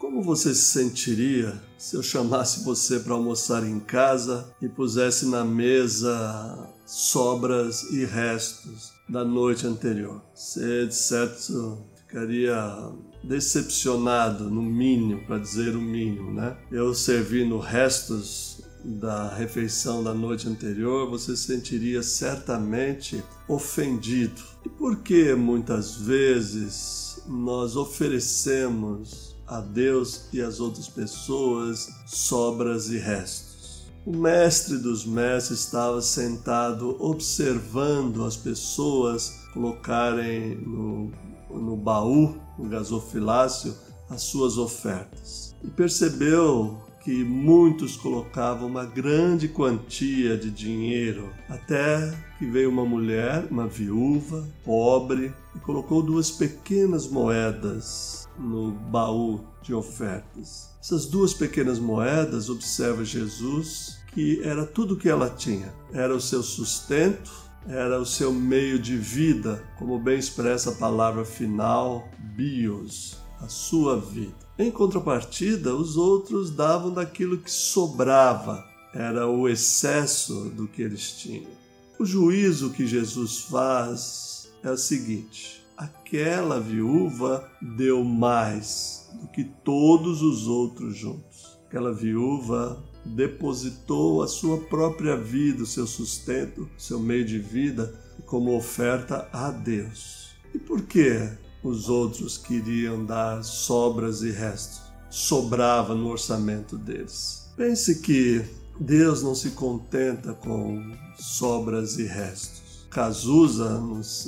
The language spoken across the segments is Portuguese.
Como você se sentiria se eu chamasse você para almoçar em casa e pusesse na mesa sobras e restos da noite anterior? Você, de certo, ficaria decepcionado, no mínimo, para dizer o mínimo, né? Eu servindo restos da refeição da noite anterior, você sentiria certamente ofendido. E por que muitas vezes nós oferecemos a Deus e às outras pessoas sobras e restos? O mestre dos mestres estava sentado observando as pessoas colocarem no, no baú, no gasofilácio, as suas ofertas. E percebeu que muitos colocavam uma grande quantia de dinheiro, até que veio uma mulher, uma viúva, pobre, e colocou duas pequenas moedas no baú de ofertas. Essas duas pequenas moedas, observa Jesus, que era tudo que ela tinha. Era o seu sustento, era o seu meio de vida, como bem expressa a palavra final, bios, a sua vida. Em contrapartida, os outros davam daquilo que sobrava, era o excesso do que eles tinham. O juízo que Jesus faz é o seguinte: aquela viúva deu mais do que todos os outros juntos. Aquela viúva depositou a sua própria vida, o seu sustento, seu meio de vida como oferta a Deus. E por que os outros queriam dar sobras e restos. Sobrava no orçamento deles. Pense que Deus não se contenta com sobras e restos. Cazuza,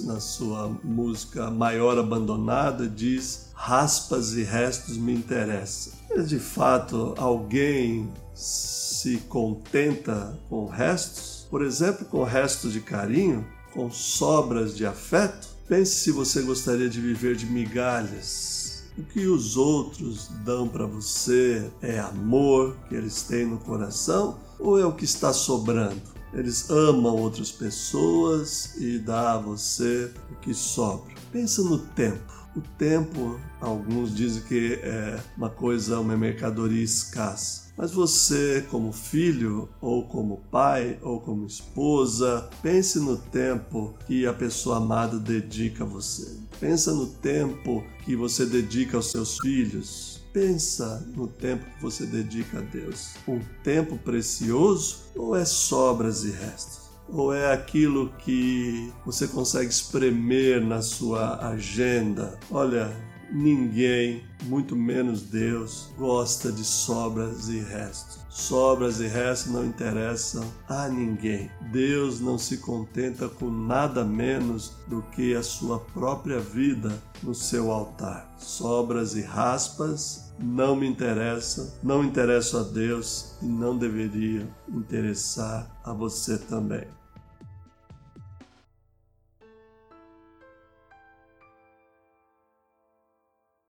na sua música Maior Abandonada, diz: raspas e restos me interessam. Mas de fato, alguém se contenta com restos? Por exemplo, com restos de carinho? Com sobras de afeto? Pense se você gostaria de viver de migalhas. O que os outros dão para você é amor que eles têm no coração ou é o que está sobrando? Eles amam outras pessoas e dá a você o que sobra. Pensa no tempo. O tempo, alguns dizem que é uma coisa, uma mercadoria escassa. Mas você, como filho, ou como pai, ou como esposa, pense no tempo que a pessoa amada dedica a você. Pensa no tempo que você dedica aos seus filhos. Pensa no tempo que você dedica a Deus. Um tempo precioso ou é sobras e restos? Ou é aquilo que você consegue espremer na sua agenda? Olha, Ninguém, muito menos Deus, gosta de sobras e restos. Sobras e restos não interessam a ninguém. Deus não se contenta com nada menos do que a sua própria vida no seu altar. Sobras e raspas não me interessam, não interessam a Deus e não deveria interessar a você também.